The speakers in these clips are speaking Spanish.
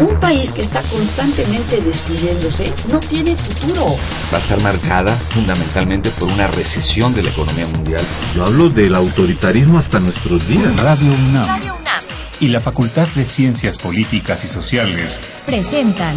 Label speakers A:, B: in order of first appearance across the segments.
A: Un país que está constantemente destruyéndose no tiene futuro.
B: Va a estar marcada fundamentalmente por una recesión de la economía mundial.
C: Yo hablo del autoritarismo hasta nuestros días.
D: Radio UNAM. Radio UNAM. Y la Facultad de Ciencias Políticas y Sociales
E: presentan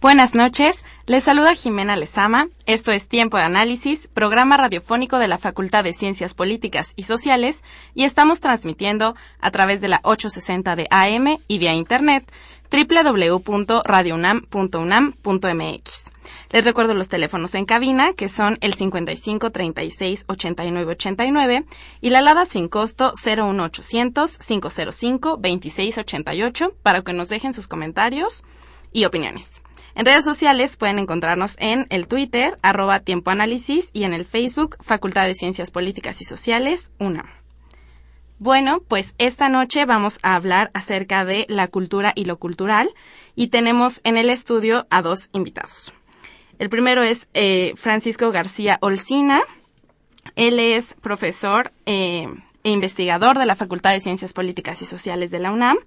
F: Buenas noches, les saluda Jimena Lezama. Esto es Tiempo de Análisis, programa radiofónico de la Facultad de Ciencias Políticas y Sociales, y estamos transmitiendo a través de la 860 de AM y vía internet www.radiounam.unam.mx. Les recuerdo los teléfonos en cabina, que son el 55 36 89 89 y la alada sin costo 01800 505 26 88 para que nos dejen sus comentarios y opiniones. En redes sociales pueden encontrarnos en el Twitter, arroba Tiempo y en el Facebook, Facultad de Ciencias Políticas y Sociales, UNAM. Bueno, pues esta noche vamos a hablar acerca de la cultura y lo cultural, y tenemos en el estudio a dos invitados. El primero es eh, Francisco García Olcina. Él es profesor eh, e investigador de la Facultad de Ciencias Políticas y Sociales de la UNAM.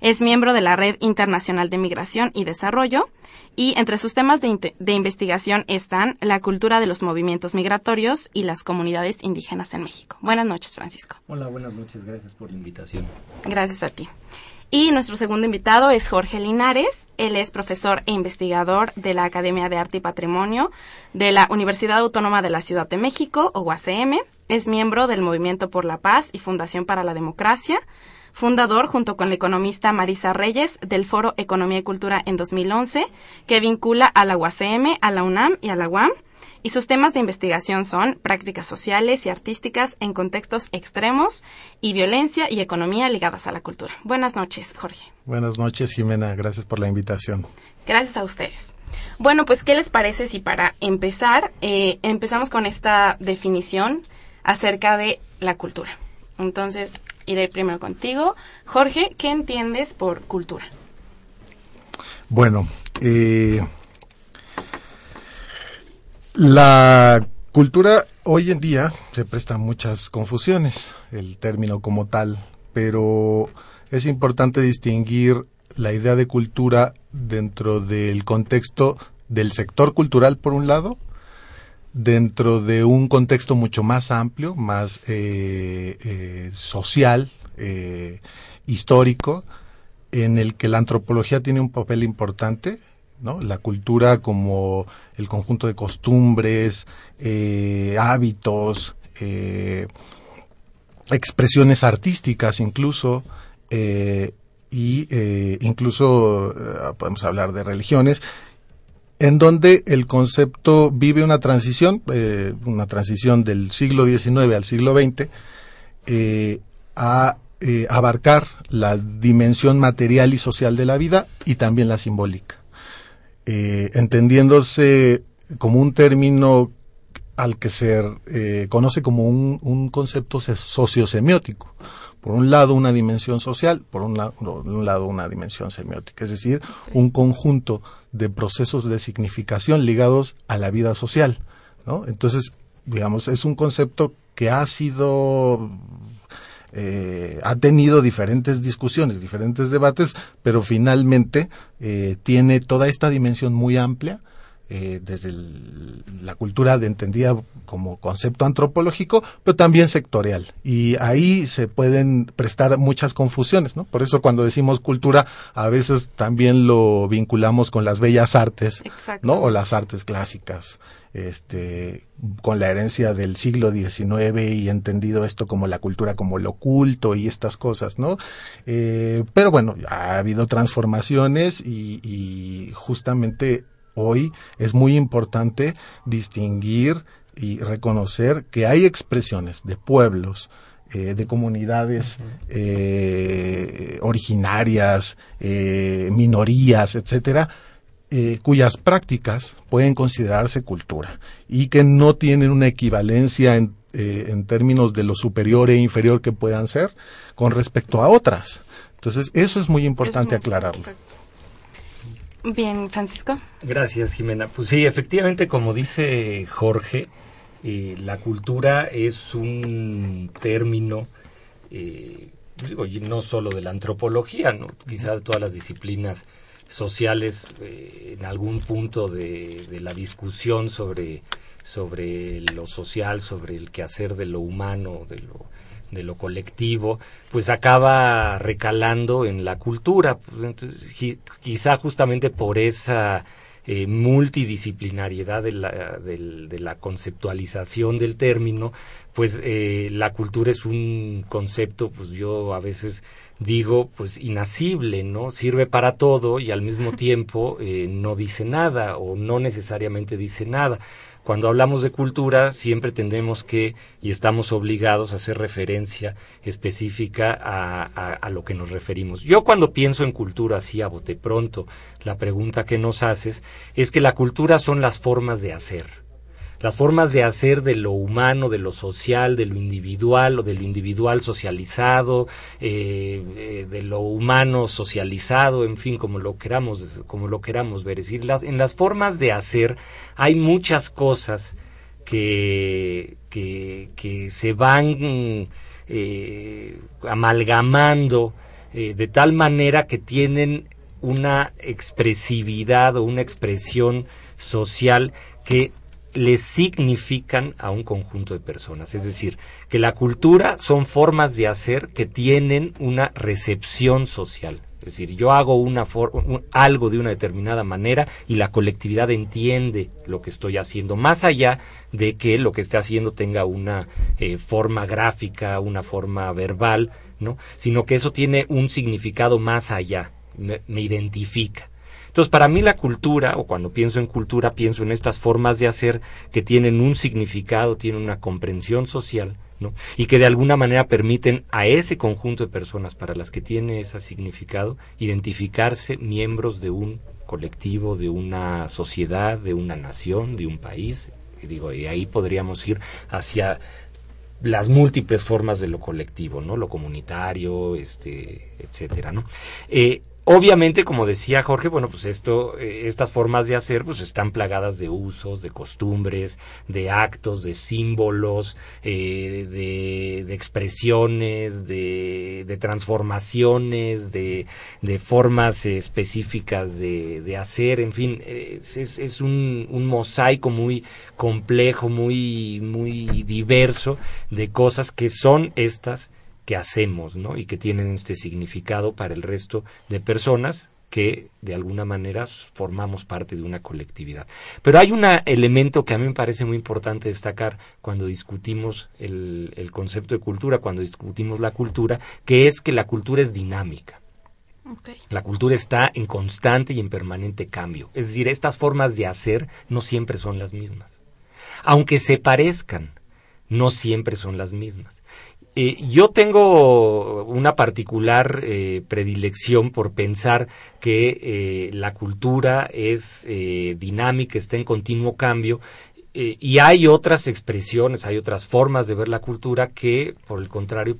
F: Es miembro de la Red Internacional de Migración y Desarrollo y entre sus temas de, de, investigación están la cultura de los movimientos migratorios y las comunidades indígenas en México. Buenas noches, Francisco.
G: Hola, buenas noches. Gracias por la invitación.
F: Gracias a ti. Y nuestro segundo invitado es Jorge Linares. Él es profesor e investigador de la Academia de Arte y Patrimonio de la Universidad Autónoma de la Ciudad de México, o UACM. Es miembro del Movimiento por la Paz y Fundación para la Democracia fundador junto con la economista Marisa Reyes del Foro Economía y Cultura en 2011, que vincula a la UACM, a la UNAM y a la UAM. Y sus temas de investigación son prácticas sociales y artísticas en contextos extremos y violencia y economía ligadas a la cultura. Buenas noches, Jorge.
H: Buenas noches, Jimena. Gracias por la invitación.
F: Gracias a ustedes. Bueno, pues, ¿qué les parece si para empezar eh, empezamos con esta definición acerca de la cultura? Entonces, iré primero contigo. Jorge, ¿qué entiendes por cultura?
H: Bueno, eh, la cultura hoy en día se presta a muchas confusiones, el término como tal, pero es importante distinguir la idea de cultura dentro del contexto del sector cultural, por un lado, dentro de un contexto mucho más amplio, más eh, eh, social, eh, histórico, en el que la antropología tiene un papel importante, ¿no? La cultura como el conjunto de costumbres, hábitos, expresiones artísticas incluso, y incluso podemos hablar de religiones en donde el concepto vive una transición, eh, una transición del siglo XIX al siglo XX, eh, a eh, abarcar la dimensión material y social de la vida y también la simbólica, entendiéndose como un término al que se conoce como un, un concepto sociosemiótico. Por un lado una dimensión social, por un, un, lado una dimensión semiótica, es decir, un conjunto de procesos de significación ligados a la vida social, ¿no? Entonces, digamos, es un concepto que ha sido eh, ha tenido diferentes discusiones, diferentes debates, pero finalmente eh, tiene toda esta dimensión muy amplia eh, desde la cultura de entendida como concepto antropológico, pero también sectorial. Y ahí se pueden prestar muchas confusiones, ¿no? Por eso cuando decimos cultura, a veces también lo vinculamos con las bellas artes, ¿no? O las artes clásicas, este, con la herencia del siglo XIX y entendido esto como la cultura como lo oculto y estas cosas, ¿no? Eh, pero bueno, ha habido transformaciones y, y justamente hoy es muy importante distinguir y reconocer que hay expresiones de pueblos, eh, de comunidades eh, originarias, eh, minorías, etcétera, cuyas prácticas pueden considerarse cultura y que no tienen una equivalencia en eh, en términos de lo superior e inferior que puedan ser con respecto a otras. Entonces, eso es muy importante aclararlo.
F: Bien, Francisco.
G: Gracias, Jimena. Pues sí, efectivamente, como dice Jorge, eh, la cultura es un término, eh, digo, no solo de la antropología, ¿no? quizás todas las disciplinas sociales eh, en algún punto de, de, la discusión sobre, sobre lo social, sobre el quehacer de lo humano, de lo, de lo colectivo, pues acaba recalando en la cultura. Pues entonces, quizá justamente por esa eh, multidisciplinariedad de la, de, la, conceptualización del término, pues eh, la cultura es un concepto, pues yo a veces digo, pues inacible, ¿no? Sirve para todo y al mismo tiempo eh, no dice nada o no necesariamente dice nada. Cuando hablamos de cultura, siempre tendemos que y estamos obligados a hacer referencia específica a, a, a, lo que nos referimos. Yo cuando pienso en cultura, así a bote pronto, la pregunta que nos haces es que la cultura son las formas de hacer las formas de hacer de lo humano, de lo social, de lo individual o de lo individual socializado, eh, eh, de lo humano socializado, en fin, como lo queramos, como lo queramos ver. Es decir, en las formas de hacer hay muchas cosas que, que, se van eh, amalgamando de tal manera que tienen una expresividad o una expresión social que le significan a un conjunto de personas. Es decir, que la cultura son formas de hacer que tienen una recepción social. Es decir, yo hago una un, algo de una determinada manera y la colectividad entiende lo que estoy haciendo, más allá de que lo que esté haciendo tenga una eh, forma gráfica, una forma verbal, ¿no? Sino que eso tiene un significado más allá, me identifica. Entonces, para mí la cultura, o cuando pienso en cultura, pienso en estas formas de hacer que tienen un significado, tienen una comprensión social, ¿no? Y que de alguna manera permiten a ese conjunto de personas para las que tiene ese significado identificarse miembros de un colectivo, de una sociedad, de una nación, de un país. Y digo, y ahí podríamos ir hacia las múltiples formas de lo colectivo, ¿no? Lo comunitario, este, etcétera, ¿no? Eh, Obviamente, como decía Jorge, bueno, pues esto, eh, estas formas de hacer, pues están plagadas de usos, de costumbres, de actos, de símbolos, eh, de, expresiones, de, transformaciones, de, formas específicas de, de, hacer, en fin, es, es, es un, un, mosaico muy complejo, muy, muy diverso de cosas que son estas que hacemos, ¿no? Y que tienen este significado para el resto de personas que de alguna manera formamos parte de una colectividad. Pero hay un elemento que a mí me parece muy importante destacar cuando discutimos el, el concepto de cultura, cuando discutimos la cultura, que es que la cultura es dinámica. Okay. La cultura está en constante y en permanente cambio. Es decir, estas formas de hacer no siempre son las mismas. Aunque se parezcan, no siempre son las mismas. Eh, yo tengo una particular eh, predilección por pensar que eh, la cultura es eh, dinámica, está en continuo cambio y hay otras expresiones, hay otras formas de ver la cultura que, por el contrario,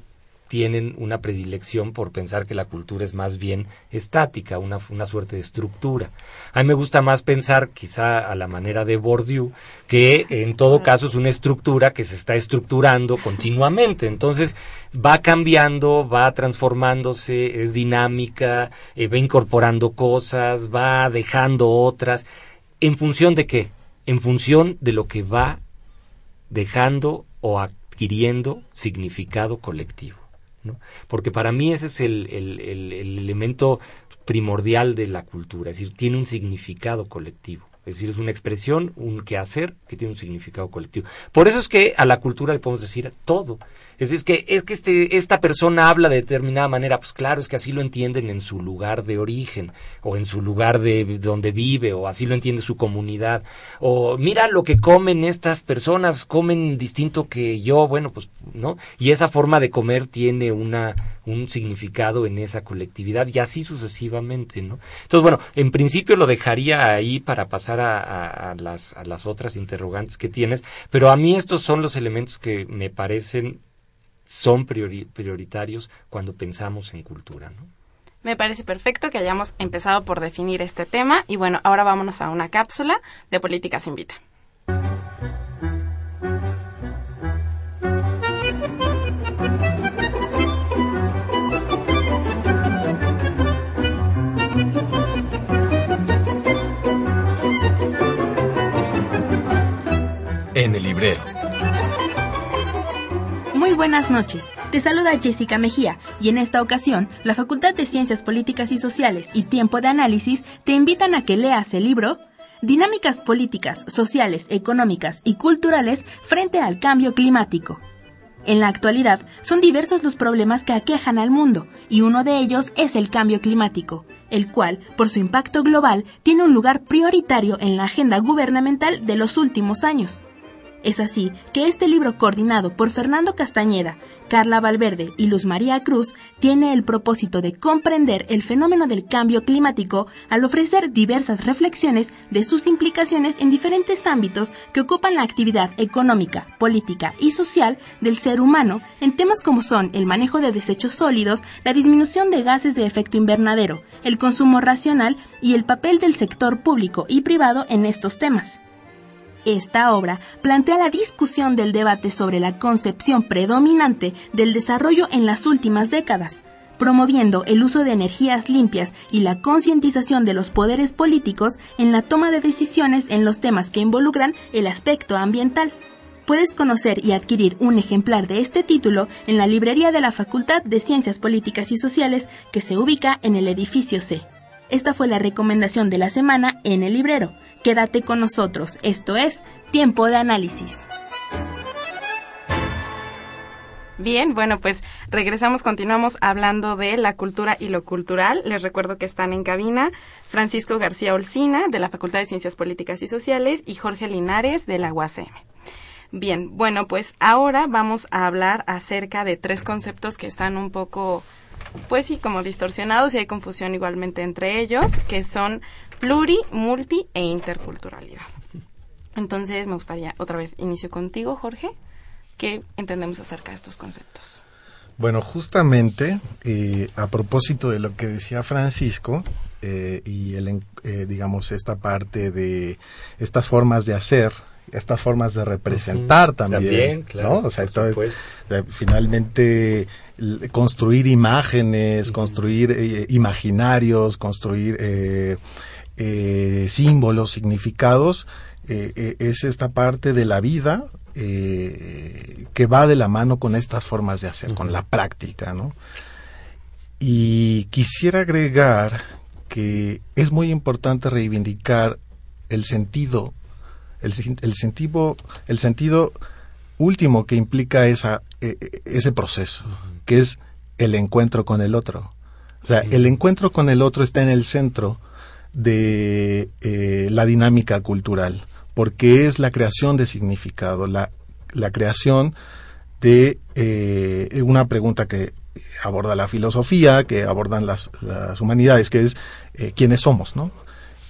G: tienen una predilección por pensar que la cultura es más bien estática, una, una suerte de estructura. A mí me gusta más pensar, quizá a la manera de Bourdieu, que en todo caso es una estructura que se está estructurando continuamente. Entonces va cambiando, va transformándose, es dinámica, eh, va incorporando cosas, va dejando otras. ¿En función de qué? En función de lo que va dejando o adquiriendo significado colectivo. Porque para mí ese es el, el, elemento primordial de la cultura, es decir, tiene un significado colectivo. Es decir, es una expresión, un quehacer que tiene un significado colectivo. Por eso es que a la cultura le podemos decir todo. Es, es que, es que este, esta persona habla de determinada manera, pues claro, es que así lo entienden en su lugar de origen, o en su lugar de donde vive, o así lo entiende su comunidad. O mira lo que comen estas personas, comen distinto que yo, bueno, pues, ¿no? Y esa forma de comer tiene una, un significado en esa colectividad y así sucesivamente, ¿no? Entonces, bueno, en principio lo dejaría ahí para pasar a, las, a las otras interrogantes que tienes, pero a mí estos son los elementos que me parecen son prioritarios cuando pensamos en cultura, ¿no?
F: Me parece perfecto que hayamos empezado por definir este tema y bueno, ahora vámonos a una cápsula de Políticas Invita.
D: En el librero.
E: Buenas noches. Te saluda Jessica Mejía y en esta ocasión la Facultad de Ciencias Políticas y Sociales y Tiempo de Análisis te invitan a que leas el libro Dinámicas políticas, sociales, económicas y culturales frente al cambio climático. En la actualidad son diversos los problemas que aquejan al mundo y uno de ellos es el cambio climático, el cual, por su impacto global, tiene un lugar prioritario en la agenda gubernamental de los últimos años. Es así que este libro coordinado por Fernando Castañeda Carla Valverde y Luz María Cruz tiene el propósito de comprender el fenómeno del cambio climático al ofrecer diversas reflexiones de sus implicaciones en diferentes ámbitos que ocupan la actividad económica, política y social del ser humano en temas como son el manejo de desechos sólidos, la disminución de gases de efecto invernadero, el consumo racional y el papel del sector público y privado en estos temas. Esta obra plantea la discusión del debate sobre la concepción predominante del desarrollo en las últimas décadas, promoviendo el uso de energías limpias y la concientización de los poderes políticos en la toma de decisiones en los temas que involucran el aspecto ambiental. Puedes conocer y adquirir un ejemplar de este título en la librería de la Facultad de Ciencias Políticas y Sociales que se ubica en el edificio C. Esta fue la recomendación de la semana en el librero. Quédate con nosotros, esto es Tiempo de Análisis.
F: Bien, bueno, pues regresamos, continuamos hablando de la cultura y lo cultural. Les recuerdo que están en cabina Francisco García Olcina, de la Facultad de Ciencias Políticas y Sociales, y Jorge Linares, de la UACM. Bien, bueno, pues ahora vamos a hablar acerca de tres conceptos que están un poco, pues sí, como distorsionados y hay confusión igualmente entre ellos, que son pluri, multi e interculturalidad. Entonces me gustaría otra vez inicio contigo, Jorge. ¿Qué entendemos acerca de estos conceptos?
H: Bueno, justamente eh, a propósito de lo que decía Francisco eh, y el, eh, digamos esta parte de estas formas de hacer, estas formas de representar también,
G: claro,
H: O sea, finalmente construir imágenes, construir imaginarios, construir eh, símbolos, significados, eh, eh, es esta parte de la vida que va de la mano con estas formas de hacer, con la práctica, ¿no? Y quisiera agregar que es muy importante reivindicar el sentido, el, sentido, el sentido último que implica esa, ese proceso, que es el encuentro con el otro. O sea, el encuentro con el otro está en el centro de eh, la dinámica cultural, porque es la creación de significado, la, la creación de eh, una pregunta que aborda la filosofía, que abordan las, las humanidades, que es eh, quiénes somos, ¿no?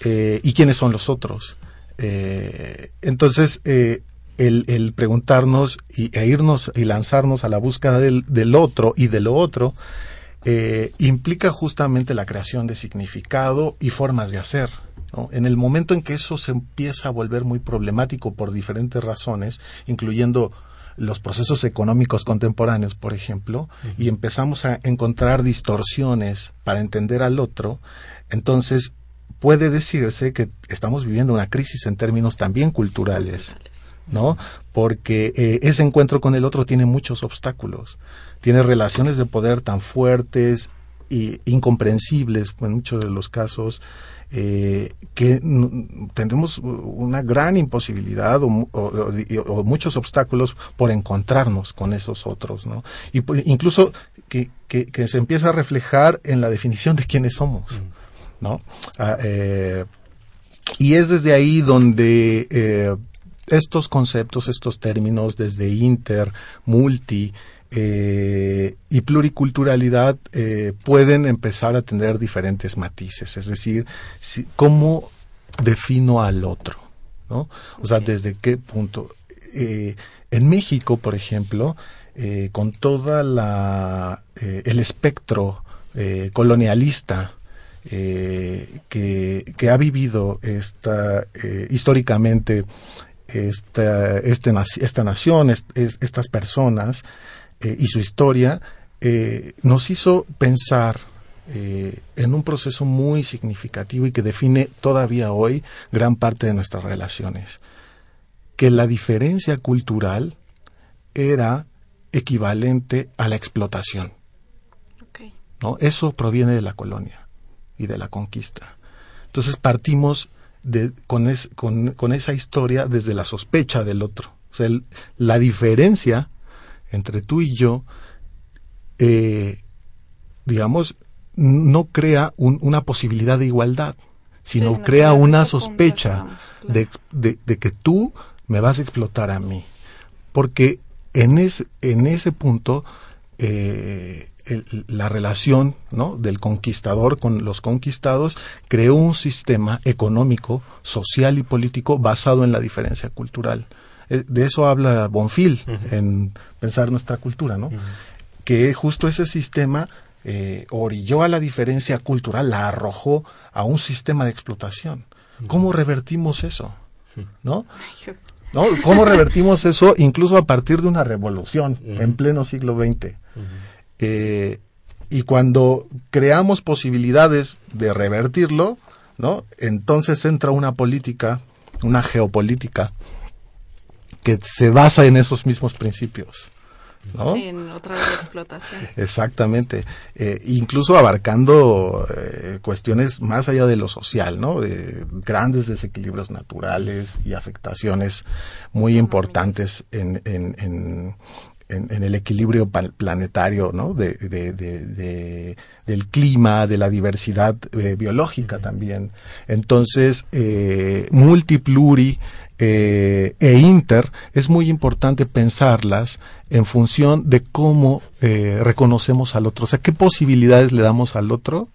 H: y quiénes son los otros. entonces, el, el, preguntarnos y, e irnos y lanzarnos a la búsqueda del, del otro y de lo otro eh, implica justamente la creación de significado y formas de hacer. En el momento en que eso se empieza a volver muy problemático por diferentes razones, incluyendo los procesos económicos contemporáneos, por ejemplo, y empezamos a encontrar distorsiones para entender al otro, entonces puede decirse que estamos viviendo una crisis en términos también culturales, ¿no? Porque eh, ese encuentro con el otro tiene muchos obstáculos tiene relaciones de poder tan fuertes e incomprensibles en muchos de los casos eh, que tendremos una gran imposibilidad o, muchos obstáculos por encontrarnos con esos otros, ¿no? Y incluso que, que, se empieza a reflejar en la definición de quiénes somos, mm. ¿no? Ah, eh, y es desde ahí donde eh, estos conceptos, estos términos, desde inter, multi, eh, y pluriculturalidad eh, pueden empezar a tener diferentes matices, es decir, si, cómo defino al otro, ¿no? O sea, desde qué punto. Eh, en México, por ejemplo, eh, con toda la el espectro colonialista que, que, ha vivido esta históricamente esta, este, esta nación, est, estas personas y su historia, nos hizo pensar eh, en un proceso muy significativo y que define todavía hoy gran parte de nuestras relaciones. Que la diferencia cultural era equivalente a la explotación.
F: Okay.
H: ¿no? Eso proviene de la colonia y de la conquista. Entonces partimos de, con, es, con, con, esa historia desde la sospecha del otro. O sea, el, la diferencia entre tú y yo, eh, digamos, no crea un, una posibilidad de igualdad, sino sí, crea una sospecha de, de, de, que tú me vas a explotar a mí. Porque en, es, en ese punto eh, el, la relación ¿no? del conquistador con los conquistados creó un sistema económico, social y político basado en la diferencia cultural. De eso habla Bonfil uh -huh. en Pensar nuestra cultura, ¿no? Uh -huh. Que justo ese sistema eh, orilló a la diferencia cultural, la arrojó a un sistema de explotación. ¿Cómo revertimos eso? ¿No? ¿No? ¿Cómo revertimos eso incluso a partir de una revolución uh -huh. en pleno siglo XX? Uh -huh. eh, y cuando creamos posibilidades de revertirlo, ¿no? Entonces entra una política, una geopolítica, que se basa en esos mismos principios. ¿no?
F: Sí, en otra vez la explotación.
H: Exactamente. Eh, incluso abarcando eh, cuestiones más allá de lo social, ¿no? De grandes desequilibrios naturales y afectaciones muy importantes en, en, en, en el equilibrio planetario, ¿no? De, de, de, del clima, de la diversidad eh, biológica uh -huh. también. Entonces, eh, multipluri eh, e inter, es muy importante pensarlas en función de cómo eh, reconocemos al otro. O sea, qué posibilidades le damos al otro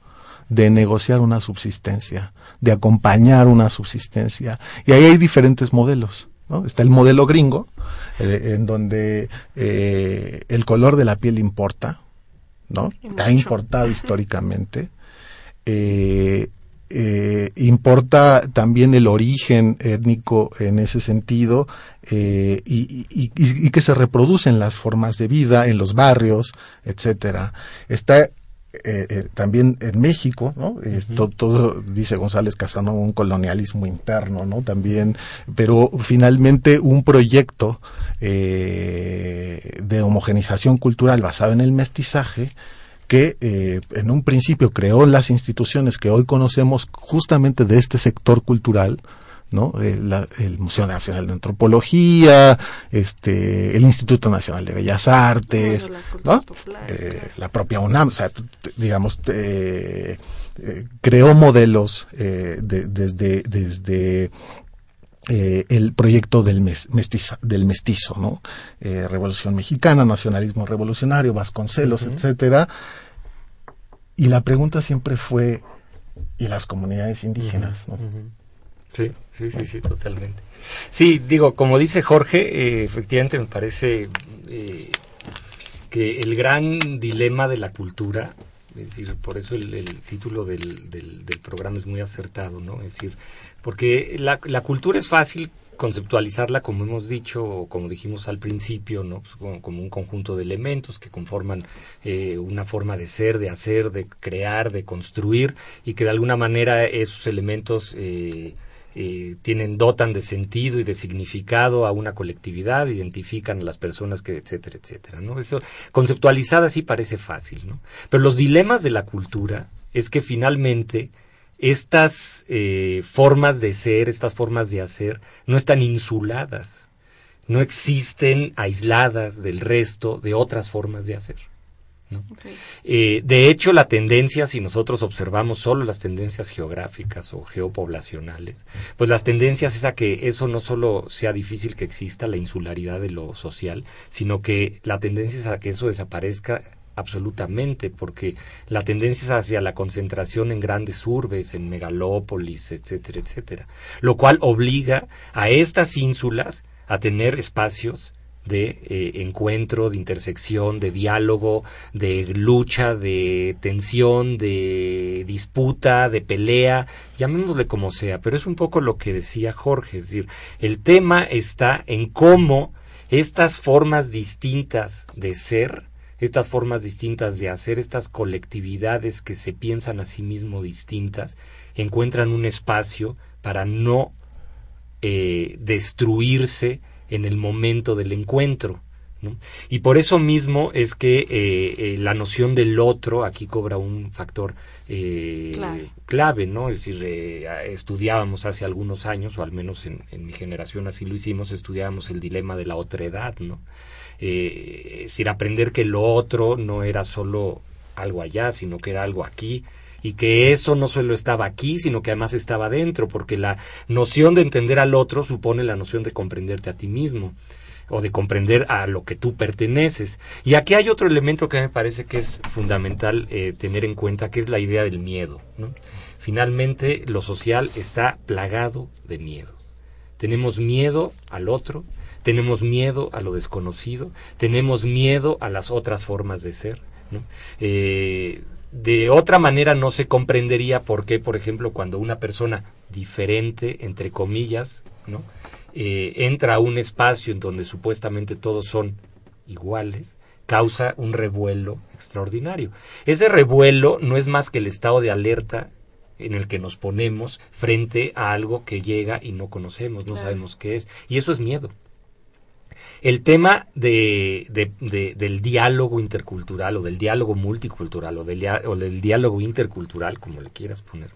H: de negociar una subsistencia, de acompañar una subsistencia. Y ahí hay diferentes modelos. ¿no? Está el modelo gringo, eh, en donde eh, el color de la piel importa, ¿no? Ha importado históricamente. Eh, eh, importa también el origen étnico en ese sentido eh, y, y, y, que se reproducen las formas de vida en los barrios, etcétera. Está eh, eh, también en México, ¿no? Eh, uh -huh. todo, todo, dice González Casano, un colonialismo interno, ¿no? También, pero finalmente un proyecto de homogenización cultural basado en el mestizaje que eh, en un principio creó las instituciones que hoy conocemos justamente de este sector cultural, ¿no? El, la, el, Museo Nacional de Antropología, este, el Instituto Nacional de Bellas Artes, ¿no? Eh, la propia UNAM, o sea, digamos, eh, creó modelos desde eh, el proyecto del, mes, mestiza, del mestizo, ¿no? Eh, Revolución Mexicana, Nacionalismo Revolucionario, Vasconcelos, uh -huh. etcétera. Y la pregunta siempre fue, ¿y las comunidades indígenas? Uh -huh. ¿no?
G: Sí, sí, sí, sí, totalmente. Sí, digo, como dice Jorge, eh, efectivamente me parece que el gran dilema de la cultura, es decir, por eso el, el título del, programa es muy acertado, ¿no? Es decir, porque la, la, cultura es fácil conceptualizarla, como hemos dicho, o como dijimos al principio, ¿no? Pues como, como, un conjunto de elementos que conforman eh, una forma de ser, de hacer, de crear, de construir, y que de alguna manera esos elementos eh, eh, tienen, dotan de sentido y de significado a una colectividad, identifican a las personas que, etcétera, etcétera, ¿no? Eso, conceptualizada sí parece fácil, ¿no? Pero los dilemas de la cultura es que finalmente estas eh, formas de ser, estas formas de hacer, no están insuladas, no existen aisladas del resto de otras formas de hacer. ¿No? Okay. Eh, de hecho, la tendencia, si nosotros observamos solo las tendencias geográficas o geopoblacionales, pues las tendencias es a que eso no solo sea difícil que exista la insularidad de lo social, sino que la tendencia es a que eso desaparezca absolutamente, porque la tendencia es hacia la concentración en grandes urbes, en megalópolis, etcétera, etcétera, lo cual obliga a estas ínsulas a tener espacios de eh, encuentro, de intersección, de diálogo, de lucha, de tensión, de disputa, de pelea, llamémosle como sea, pero es un poco lo que decía Jorge, es decir, el tema está en cómo estas formas distintas de ser, estas formas distintas de hacer, estas colectividades que se piensan a sí mismo distintas, encuentran un espacio para no eh, destruirse en el momento del encuentro. Y por eso mismo es que eh, eh, la noción del otro aquí cobra un factor eh, clave. ¿no? Es decir, estudiábamos hace algunos años, o al menos en, mi generación así lo hicimos, estudiábamos el dilema de la otredad, ¿no? es decir, aprender que lo otro no era solo algo allá, sino que era algo aquí, y que eso no solo estaba aquí, sino que además estaba dentro, porque la noción de entender al otro supone la noción de comprenderte a ti mismo o de comprender a lo que tú perteneces. Y aquí hay otro elemento que me parece que es fundamental eh, tener en cuenta, que es la idea del miedo. Finalmente, lo social está plagado de miedo. Tenemos miedo al otro, tenemos miedo a lo desconocido, tenemos miedo a las otras formas de ser. Eh, de otra manera no se comprendería por qué, por ejemplo, cuando una persona diferente, entre comillas, ¿no? Eh, entra a un espacio en donde supuestamente todos son iguales, causa un revuelo extraordinario. Ese revuelo no es más que el estado de alerta en el que nos ponemos frente a algo que llega y no conocemos, no sabemos qué es, y eso es miedo. El tema de, del diálogo intercultural o del diálogo multicultural o del, o del diálogo intercultural, como le quieras poner,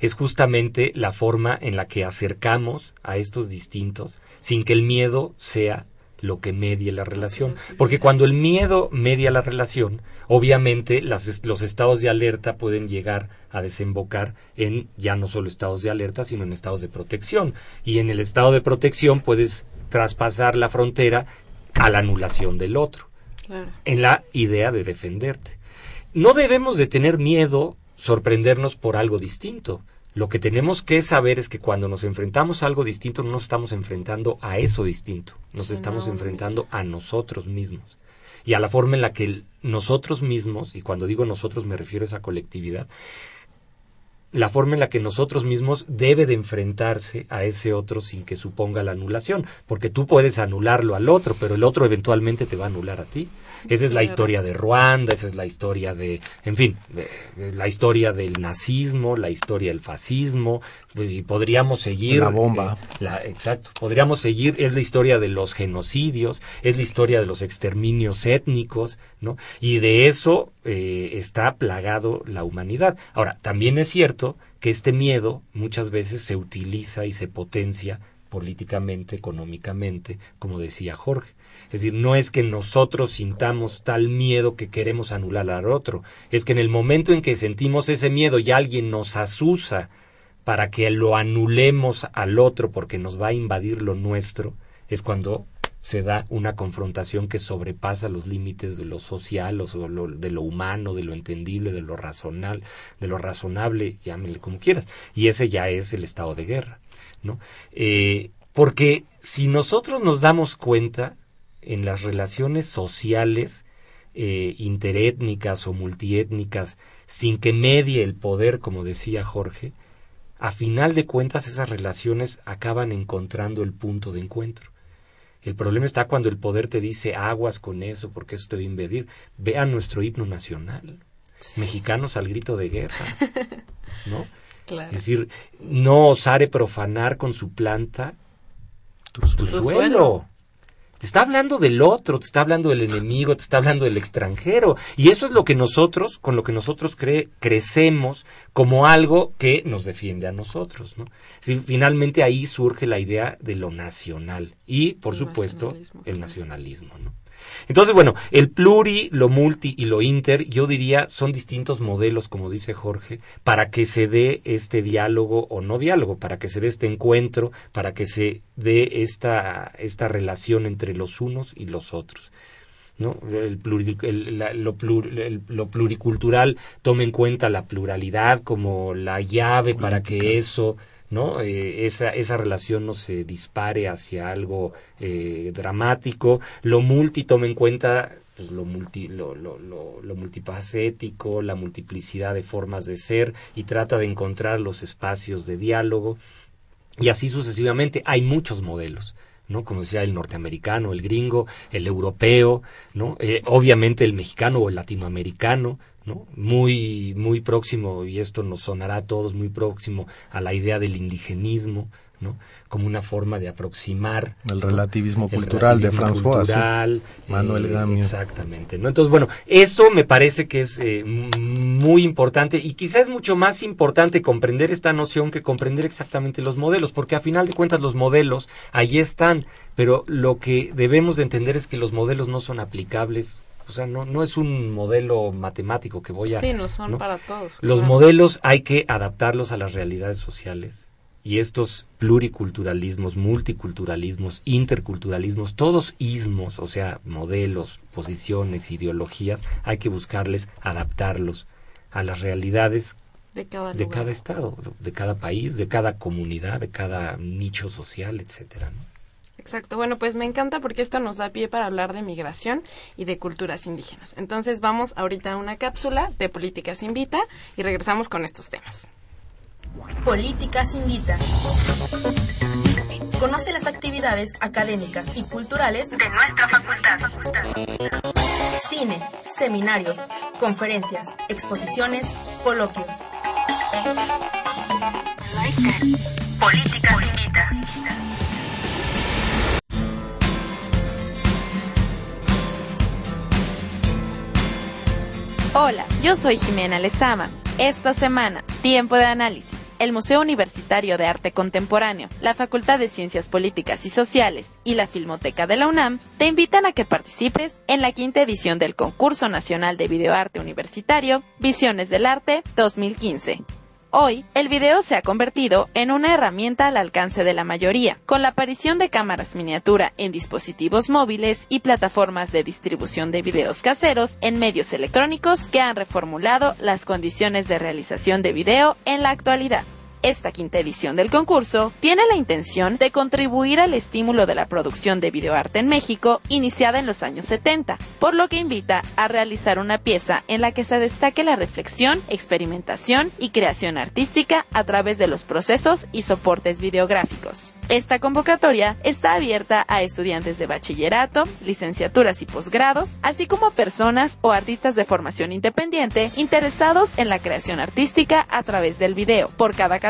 G: es justamente la forma en la que acercamos a estos distintos sin que el miedo sea lo que medie la relación. Porque cuando el miedo media la relación, obviamente las, los estados de alerta pueden llegar a desembocar en ya no solo estados de alerta, sino en estados de protección. Y en el estado de protección puedes traspasar la frontera a la anulación del otro, en la idea de defenderte. No debemos de tener miedo sorprendernos por algo distinto. Lo que tenemos que saber es que cuando nos enfrentamos a algo distinto no nos estamos enfrentando a eso distinto, nos estamos enfrentando a nosotros mismos. Y a la forma en la que nosotros mismos, y cuando digo nosotros me refiero a esa colectividad, la forma en la que nosotros mismos debe de enfrentarse a ese otro sin que suponga la anulación, porque tú puedes anularlo al otro, pero el otro eventualmente te va a anular a ti. Esa es la historia de Ruanda, esa es la historia de, en fin, la historia del nazismo, la historia del fascismo, pues, y podríamos seguir.
H: La bomba.
G: Eh, exacto. Podríamos seguir, es la historia de los genocidios, es la historia de los exterminios étnicos, ¿no? Y de eso eh, está plagado la humanidad. Ahora, también es cierto que este miedo muchas veces se utiliza y se potencia políticamente, económicamente, como decía Jorge. Es decir, no es que nosotros sintamos tal miedo que queremos anular al otro, es que en el momento en que sentimos ese miedo y alguien nos asusa para que lo anulemos al otro porque nos va a invadir lo nuestro, es cuando se da una confrontación que sobrepasa los límites de lo social, de lo humano, de lo entendible, de lo razonal, de lo razonable, llámele como quieras. Y ese ya es el estado de guerra, ¿no? Eh, porque si nosotros nos damos cuenta, en las relaciones sociales eh, interétnicas o multiétnicas sin que medie el poder, como decía Jorge, a final de cuentas esas relaciones acaban encontrando el punto de encuentro. El problema está cuando el poder te dice aguas con eso porque eso te va a invadir. Vean nuestro himno nacional. Mexicanos al grito de guerra. ¿No? Es decir, no osare profanar con su planta tu, suelo. Te está hablando del otro, te está hablando del enemigo, te está hablando del extranjero. Y eso es lo que nosotros, con lo que nosotros crecemos como algo que nos defiende a nosotros. ¿no? finalmente ahí surge la idea de lo nacional y, por supuesto, el nacionalismo. ¿no? Entonces, bueno, el pluri, lo multi y lo inter, yo diría, son distintos modelos, como dice Jorge, para que se dé este diálogo o no diálogo, para que se dé este encuentro, para que se dé esta, esta relación entre los unos y los otros. ¿no? El, lo, lo, pluricultural toma en cuenta la pluralidad como la llave para que eso ¿no? Eh, esa, esa relación no se dispare hacia algo eh, dramático. Lo multi toma en cuenta pues, lo, multi, lo, lo, lo, multipacético, la multiplicidad de formas de ser y trata de encontrar los espacios de diálogo y así sucesivamente. Hay muchos modelos. ¿no? Como decía el norteamericano, el gringo, el europeo, ¿no? Eh, obviamente el mexicano o el latinoamericano, ¿no? Muy, muy próximo, y esto nos sonará a todos, muy próximo a la idea del indigenismo, ¿no? Como una forma de aproximar
H: el relativismo cultural de François, Manuel
G: eh,
H: Gamio.
G: Exactamente, ¿no? Entonces, bueno, eso me parece que es eh, muy importante y quizás es mucho más importante comprender esta noción que comprender exactamente los modelos, porque a final de cuentas los modelos ahí están, pero lo que debemos de entender es que los modelos no son aplicables o sea, no, no es un modelo matemático que voy a...
I: Sí, no son para todos.
G: Los modelos hay que adaptarlos a las realidades sociales. Y estos pluriculturalismos, multiculturalismos, interculturalismos, todos ismos, o sea, modelos, posiciones, ideologías, hay que buscarles adaptarlos a las realidades
I: de cada,
G: de cada estado, de cada país, de cada comunidad, de cada nicho social, etcétera. ¿no?
I: Exacto, bueno, pues me encanta porque esto nos da pie para hablar de migración y de culturas indígenas. Entonces vamos ahorita a una cápsula de Políticas Invita y regresamos con estos temas.
E: Políticas Invita. Conoce las actividades académicas y culturales de nuestra facultad. Cine, seminarios, conferencias, exposiciones, coloquios. Políticas Invita.
I: Hola, yo soy Jimena Lezama. Esta semana, tiempo de análisis. El Museo Universitario de Arte Contemporáneo, la Facultad de Ciencias Políticas y Sociales y la Filmoteca de la UNAM te invitan a que participes en la quinta edición del Concurso Nacional de Videoarte Universitario Visiones del Arte 2015. Hoy, el video se ha convertido en una herramienta al alcance de la mayoría, con la aparición de cámaras miniatura en dispositivos móviles y plataformas de distribución de videos caseros en medios electrónicos que han reformulado las condiciones de realización de video en la actualidad. Esta quinta edición del concurso tiene la intención de contribuir al estímulo de la producción de videoarte en México iniciada en los años 70, por lo que invita a realizar una pieza en la que se destaque la reflexión, experimentación y creación artística a través de los procesos y soportes videográficos. Esta convocatoria está abierta a estudiantes de bachillerato, licenciaturas y posgrados, así como a personas o artistas de formación independiente interesados en la creación artística a través del video. Por cada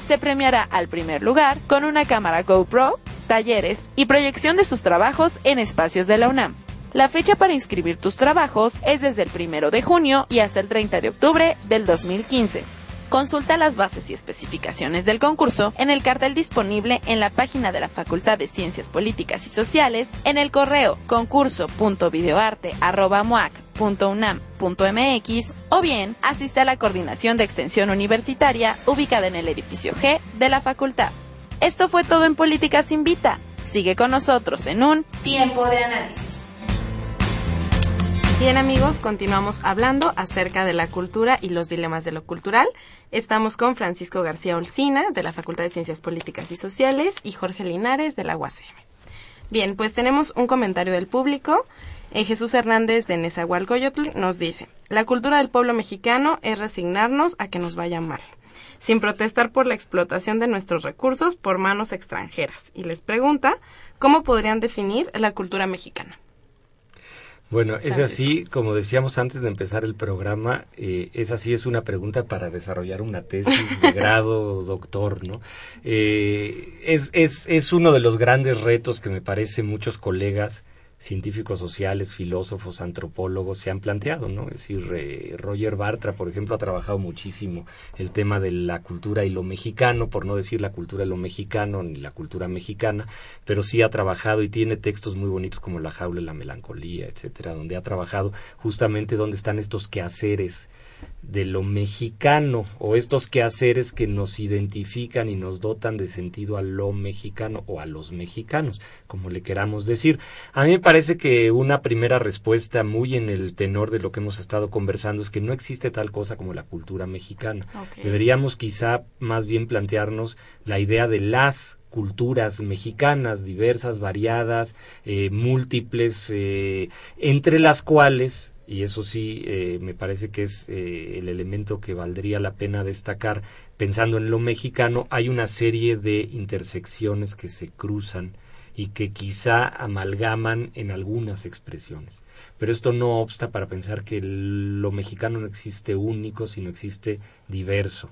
I: se premiará al primer lugar con una cámara GoPro, talleres y proyección de sus trabajos en espacios de la UNAM. La fecha para inscribir tus trabajos es desde el 1 de junio y hasta el 30 de octubre del 2015. Consulta las bases y especificaciones del concurso en el cartel disponible en la página de la Facultad de Ciencias Políticas y Sociales, en el correo concurso.videoarte.moac.unam.mx o bien asiste a la coordinación de extensión universitaria ubicada en el edificio G de la facultad. Esto fue todo en Políticas Invita. Sigue con nosotros en un tiempo de análisis. Bien amigos, continuamos hablando acerca de la cultura y los dilemas de lo cultural. Estamos con Francisco García Olcina, de la Facultad de Ciencias Políticas y Sociales, y Jorge Linares, de la UACM. Bien, pues tenemos un comentario del público. Eh, Jesús Hernández de Nezahualcóyotl nos dice, la cultura del pueblo mexicano es resignarnos a que nos vaya mal, sin protestar por la explotación de nuestros recursos por manos extranjeras. Y les pregunta, ¿cómo podrían definir la cultura mexicana?
G: Bueno, es así, como decíamos antes de empezar el programa, eh, es así, es una pregunta para desarrollar una tesis de grado, doctor, ¿no? Eh, es, es, es uno de los grandes retos que me parece muchos colegas científicos sociales, filósofos, antropólogos se han planteado, ¿no? Es decir, eh, Roger Bartra, por ejemplo, ha trabajado muchísimo el tema de la cultura y lo mexicano, por no decir la cultura y lo mexicano ni la cultura mexicana, pero sí ha trabajado y tiene textos muy bonitos como La jaula y la melancolía, etcétera, donde ha trabajado justamente dónde están estos quehaceres de lo mexicano o estos quehaceres que nos identifican y nos dotan de sentido a lo mexicano o a los mexicanos, como le queramos decir. A mí me parece que una primera respuesta muy en el tenor de lo que hemos estado conversando es que no existe tal cosa como la cultura mexicana. Deberíamos quizá más bien plantearnos la idea de las culturas mexicanas diversas, variadas, eh, múltiples, eh, entre las cuales y eso sí eh, me parece que es eh, el elemento que valdría la pena destacar. Pensando en lo mexicano hay una serie de intersecciones que se cruzan y que quizá amalgaman en algunas expresiones. Pero esto no obsta para pensar que lo mexicano no existe único sino existe diverso.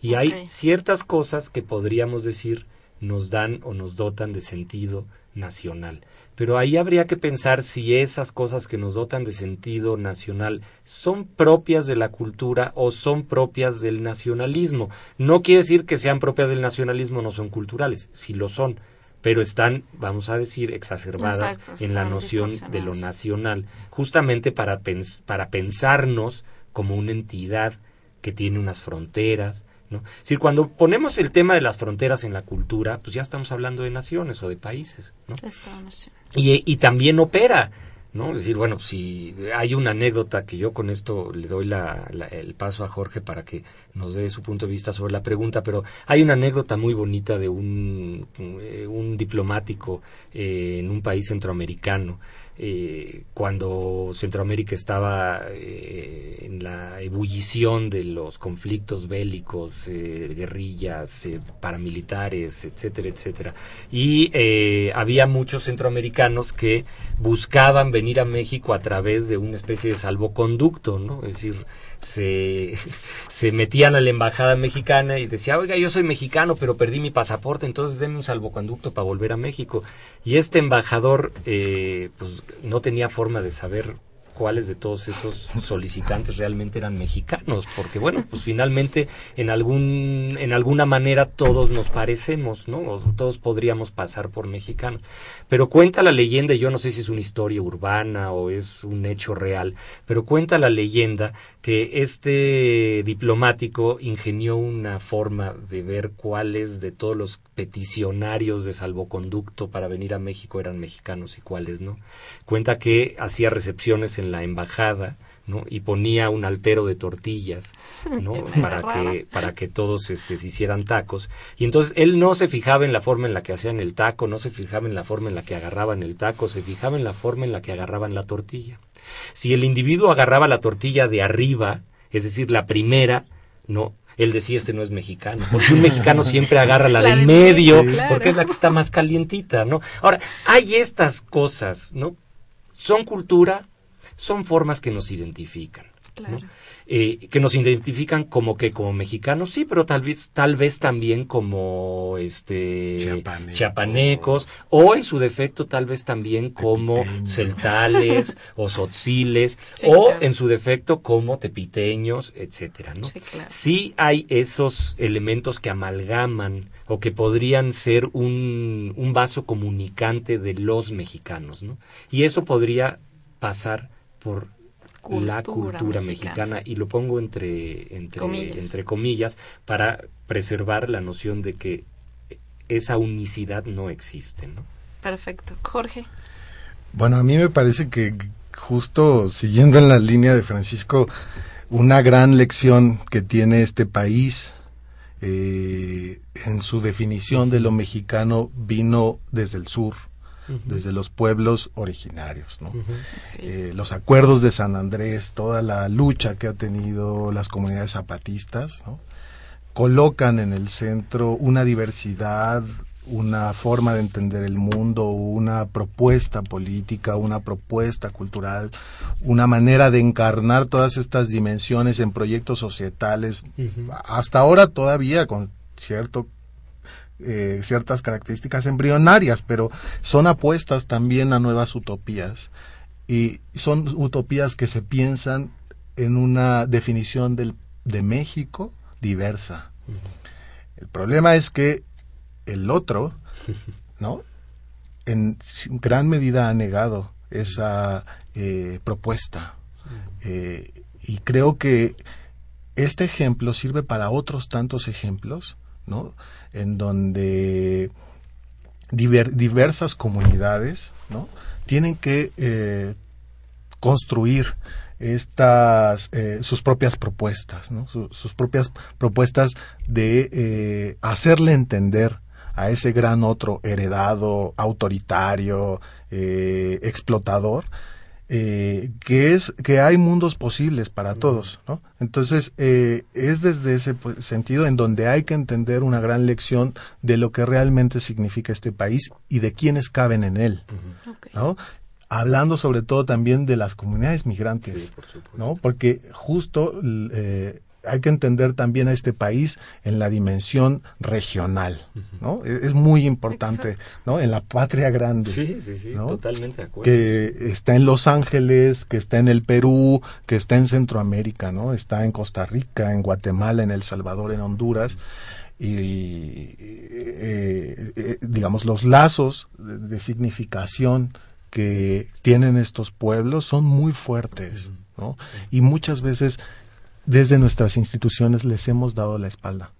G: Y hay ciertas cosas que podríamos decir nos dan o nos dotan de sentido nacional pero ahí habría que pensar si esas cosas que nos dotan de sentido nacional son propias de la cultura o son propias del nacionalismo. No quiere decir que sean propias del nacionalismo, no son culturales, sí lo son, pero están, vamos a decir, exacerbadas en la noción de lo nacional, justamente para, para pensarnos como una entidad que tiene unas fronteras, ¿no? Es decir, cuando ponemos el tema de las fronteras en la cultura, pues ya estamos hablando de naciones o de países, ¿no? Y, y también opera, ¿no? Es decir, bueno, si hay una anécdota que yo con esto le doy la, el paso a Jorge para que nos dé su punto de vista sobre la pregunta, pero hay una anécdota muy bonita de un, eh, un diplomático eh, en un país centroamericano eh, cuando Centroamérica estaba eh, en la ebullición de los conflictos bélicos, eh, guerrillas, paramilitares, etcétera, etcétera. Y había muchos centroamericanos que buscaban venir a México a través de una especie de salvoconducto, ¿no? Es decir, se, se metían a la embajada mexicana y decía, oiga, yo soy mexicano, pero perdí mi pasaporte, entonces denme un salvoconducto para volver a México. Y este embajador, eh, pues no tenía forma de saber cuáles de todos esos solicitantes realmente eran mexicanos, porque bueno, pues finalmente en algún en alguna manera todos nos parecemos, ¿no? todos podríamos pasar por mexicanos. Pero cuenta la leyenda, yo no sé si es una historia urbana o es un hecho real, pero cuenta la leyenda que este diplomático ingenió una forma de ver cuáles de todos los peticionarios de salvoconducto para venir a México eran mexicanos y cuáles no. Cuenta que hacía recepciones en la embajada, ¿no? y ponía un altero de tortillas ¿no? para que para que todos este, se hicieran tacos y entonces él no se fijaba en la forma en la que hacían el taco no se fijaba en la forma en la que agarraban el taco se fijaba en la forma en la que agarraban la tortilla si el individuo agarraba la tortilla de arriba, es decir, la primera, no, él decía este no es mexicano, porque un mexicano siempre agarra la, del medio, porque es la que está más calientita, ¿no? Ahora, hay estas cosas, ¿no? Son cultura, son formas que nos identifican. ¿no? Eh, que nos identifican como que como mexicanos, sí, pero tal vez, tal vez también como este chiapanecos, o en su defecto tal vez también como celtales o sotziles, o en su defecto como tepiteños, etcétera, ¿no? Sí, hay esos elementos que amalgaman o que podrían ser un, un vaso comunicante de los mexicanos, ¿no? Y eso podría pasar por la cultura mexicana. y lo pongo entre, entre, comillas. entre comillas para preservar la noción de que esa unicidad no existe. ¿no?
F: Perfecto. Jorge.
H: Bueno, a mí me parece que justo siguiendo en la línea de Francisco, una gran lección que tiene este país eh, en su definición de lo mexicano vino desde el sur, desde los pueblos originarios. ¿no? Eh, los acuerdos de San Andrés, toda la lucha que ha tenido las comunidades zapatistas, ¿no? colocan en el centro una diversidad, una forma de entender el mundo, una propuesta política, una propuesta cultural, una manera de encarnar todas estas dimensiones en proyectos societales, hasta ahora todavía con cierto eh, ciertas características embrionarias, pero son apuestas también a nuevas utopías. Y son utopías que se piensan en una definición del, de México diversa. El problema es que el otro, ¿no? En gran medida ha negado esa eh, propuesta. Eh, y creo que este ejemplo sirve para otros tantos ejemplos, ¿no? En donde diversas comunidades, ¿no? Tienen que eh, construir estas eh, sus propias propuestas, ¿no? sus propias propuestas de eh, hacerle entender a ese gran otro heredado, autoritario, explotador, eh, que es que hay mundos posibles para todos, ¿no? Entonces eh, es desde ese pues, sentido en donde hay que entender una gran lección de lo que realmente significa este país y de quienes caben en él, ¿no? Hablando sobre todo también de las comunidades migrantes, ¿no? Porque justo eh, hay que entender también a este país en la dimensión regional, ¿no? E-, es, muy importante, ¿no? En la patria grande.
G: Sí, sí, sí, totalmente de acuerdo.
H: Que está en Los Ángeles, que está en el Perú, que está en Centroamérica, ¿no? Está en Costa Rica, en Guatemala, en El Salvador, en Honduras. Y, eh, eh, digamos, los lazos de, significación que tienen estos pueblos son muy fuertes, ¿no? Y muchas veces desde nuestras instituciones les hemos dado la espalda.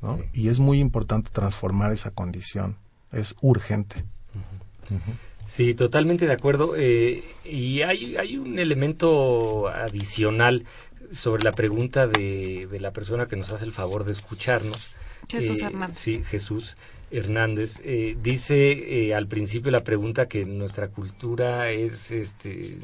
H: ¿no? Y es muy importante transformar esa condición. Es urgente.
G: Sí, totalmente de acuerdo. Eh, y hay, hay un elemento adicional sobre la pregunta de, de, la persona que nos hace el favor de escucharnos.
F: Jesús eh, Hernández.
G: Sí, Jesús Hernández. Eh, dice al principio la pregunta que nuestra cultura es este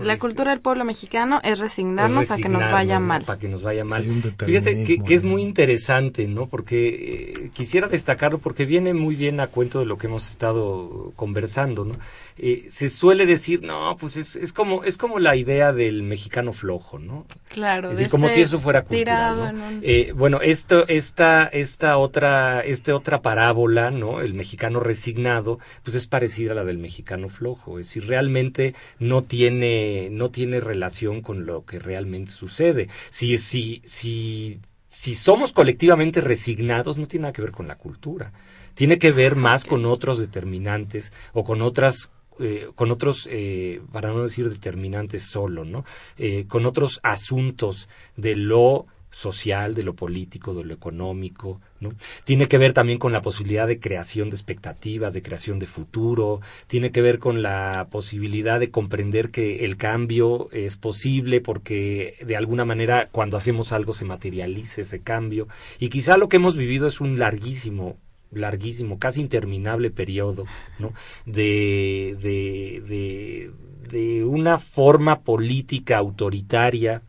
F: la cultura del pueblo mexicano es resignarnos, a que nos vaya mal.
G: Para que nos vaya mal. Fíjate que, es muy interesante, ¿no? Porque eh, quisiera destacarlo porque viene muy bien a cuento de lo que hemos estado conversando, ¿no? Eh, se suele decir, no, pues es, es, como, es como la idea del mexicano flojo, ¿no?
F: Claro.
G: Es decir, como si eso fuera cultura, eh, bueno, esto, esta, esta otra, esta otra parábola, ¿no? El mexicano resignado, pues es parecida a la del mexicano flojo. Es decir, realmente no tiene, no tiene relación con lo que realmente sucede. Si, si, si, si somos colectivamente resignados, no tiene nada que ver con la cultura tiene que ver más con otros determinantes o con otras eh, con otros, eh, para no decir determinantes solo, ¿no? Eh, con otros asuntos de lo social, de lo político, de lo económico, ¿no? Tiene que ver también con la posibilidad de creación de expectativas, de creación de futuro, tiene que ver con la posibilidad de comprender que el cambio es posible porque de alguna manera cuando hacemos algo se materializa ese cambio y quizá lo que hemos vivido es un larguísimo larguísimo, casi interminable periodo ¿no? de, de, de, de una forma política autoritaria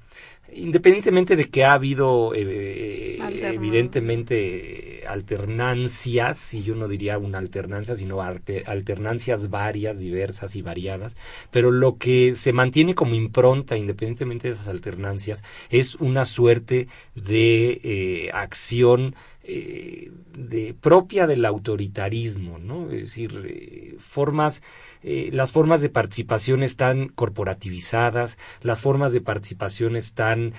G: independientemente de que ha habido eh, evidentemente alternancias, y yo no diría una alternancia, sino alternancias varias, diversas y variadas, pero lo que se mantiene como impronta, independientemente de esas alternancias, es una suerte de eh, acción eh, propia del autoritarismo. Es decir, eh, formas, las formas de participación están corporativizadas, las formas de participación están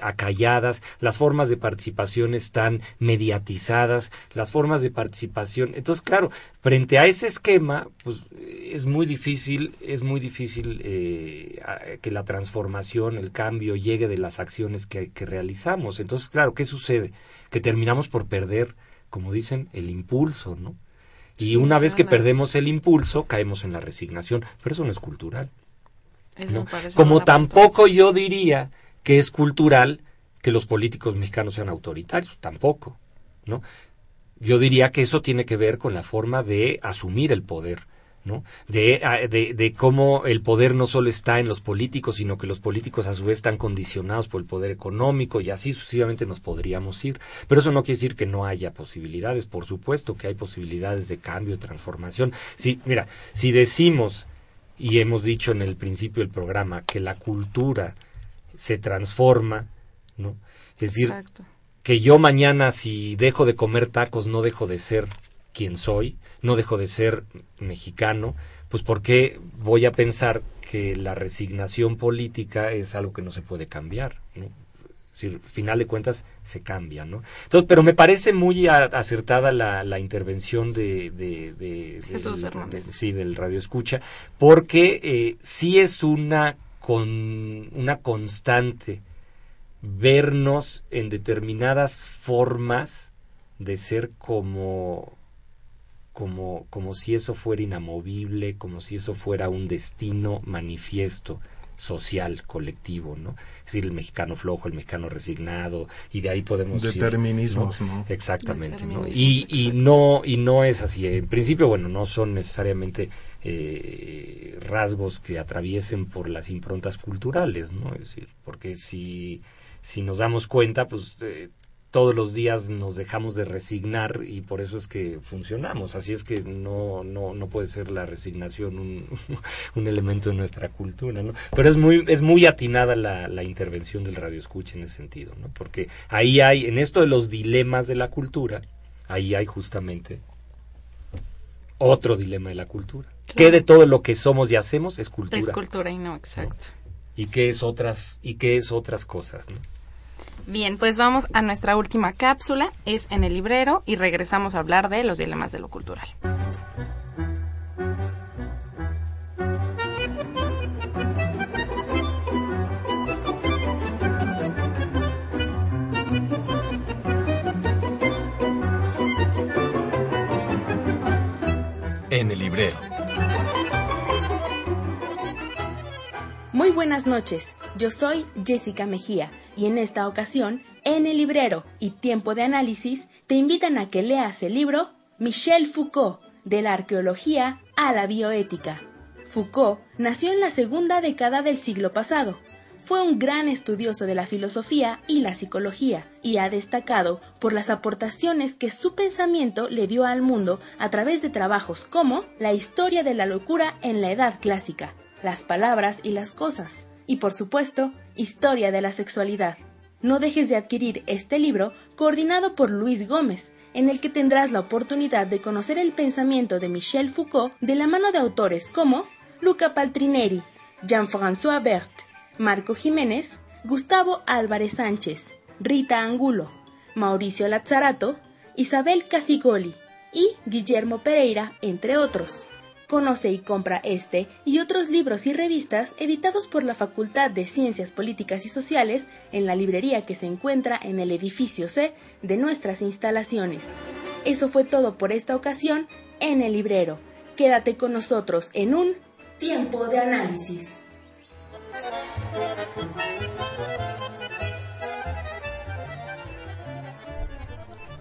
G: acalladas, las formas de participación están mediatizadas, las formas de participación. Entonces, claro, frente a ese esquema, pues es muy difícil, es muy difícil que la transformación, el cambio llegue de las acciones que, que realizamos. Entonces, claro, ¿qué sucede? que terminamos por perder, como dicen, el impulso, ¿no? Y una vez que perdemos el impulso, caemos en la resignación, pero eso no es cultural. Como tampoco yo diría que es cultural que los políticos mexicanos sean autoritarios, tampoco, ¿no? Yo diría que eso tiene que ver con la forma de asumir el poder, ¿no? De, de, de, cómo el poder no solo está en los políticos, sino que los políticos a su vez están condicionados por el poder económico y así sucesivamente nos podríamos ir. Pero eso no quiere decir que no haya posibilidades, por supuesto que hay posibilidades de cambio, transformación. Sí, mira, si decimos, y hemos dicho en el principio del programa, que la cultura se transforma, ¿no? Es decir, que yo mañana si dejo de comer tacos no dejo de ser quien soy, no dejo de ser mexicano, pues ¿por qué voy a pensar que la resignación política es algo que no se puede cambiar? ¿no? Si, final de cuentas se cambia, ¿no? Entonces, pero me parece muy acertada la, la intervención de, de, de,
F: de
G: sí, del radio escucha, porque eh, sí es una con una constante vernos en determinadas formas de ser como como, como si eso fuera inamovible, como si eso fuera un destino manifiesto social, colectivo, ¿no? Es decir, el mexicano flojo, el mexicano resignado, y de ahí podemos
H: determinismos, ¿no?
G: Exactamente, ¿no? Y, y no y no es así. En principio, bueno, no son necesariamente eh, rasgos que atraviesen por las improntas culturales, ¿no? Es decir, porque si si nos damos cuenta, pues eh, todos los días nos dejamos de resignar y por eso es que funcionamos. Así es que no, no, no puede ser la resignación un, un elemento de nuestra cultura, ¿no? Pero es muy, es muy atinada la, la intervención del radio escucha en ese sentido, ¿no? Porque ahí hay, en esto de los dilemas de la cultura, ahí hay justamente otro dilema de la cultura. ¿Qué de todo lo que somos y hacemos es cultura?
F: Es cultura y no, exacto.
G: ¿Y qué es otras, y qué es otras cosas, ¿no?
F: Bien, pues vamos a nuestra última cápsula, es en el librero y regresamos a hablar de los dilemas de lo cultural.
D: En el librero.
E: Muy buenas noches, yo soy Jessica Mejía y en esta ocasión, en el librero y tiempo de análisis, te invitan a que leas el libro Michel Foucault, de la arqueología a la bioética. Foucault nació en la segunda década del siglo pasado. Fue un gran estudioso de la filosofía y la psicología, y ha destacado por las aportaciones que su pensamiento le dio al mundo a través de trabajos como La historia de la locura en la Edad Clásica, Las palabras y las cosas, y por supuesto, Historia de la Sexualidad. No dejes de adquirir este libro coordinado por Luis Gómez, en el que tendrás la oportunidad de conocer el pensamiento de Michel Foucault de la mano de autores como Luca Paltrineri, Jean-François Berthe, Marco Jiménez, Gustavo Álvarez Sánchez, Rita Angulo, Mauricio Lazzarato, Isabel Casigoli y Guillermo Pereira, entre otros. Conoce y compra este y otros libros y revistas editados por la Facultad de Ciencias Políticas y Sociales en la librería que se encuentra en el edificio C de nuestras instalaciones. Eso fue todo por esta ocasión en el librero. Quédate con nosotros en un tiempo de análisis.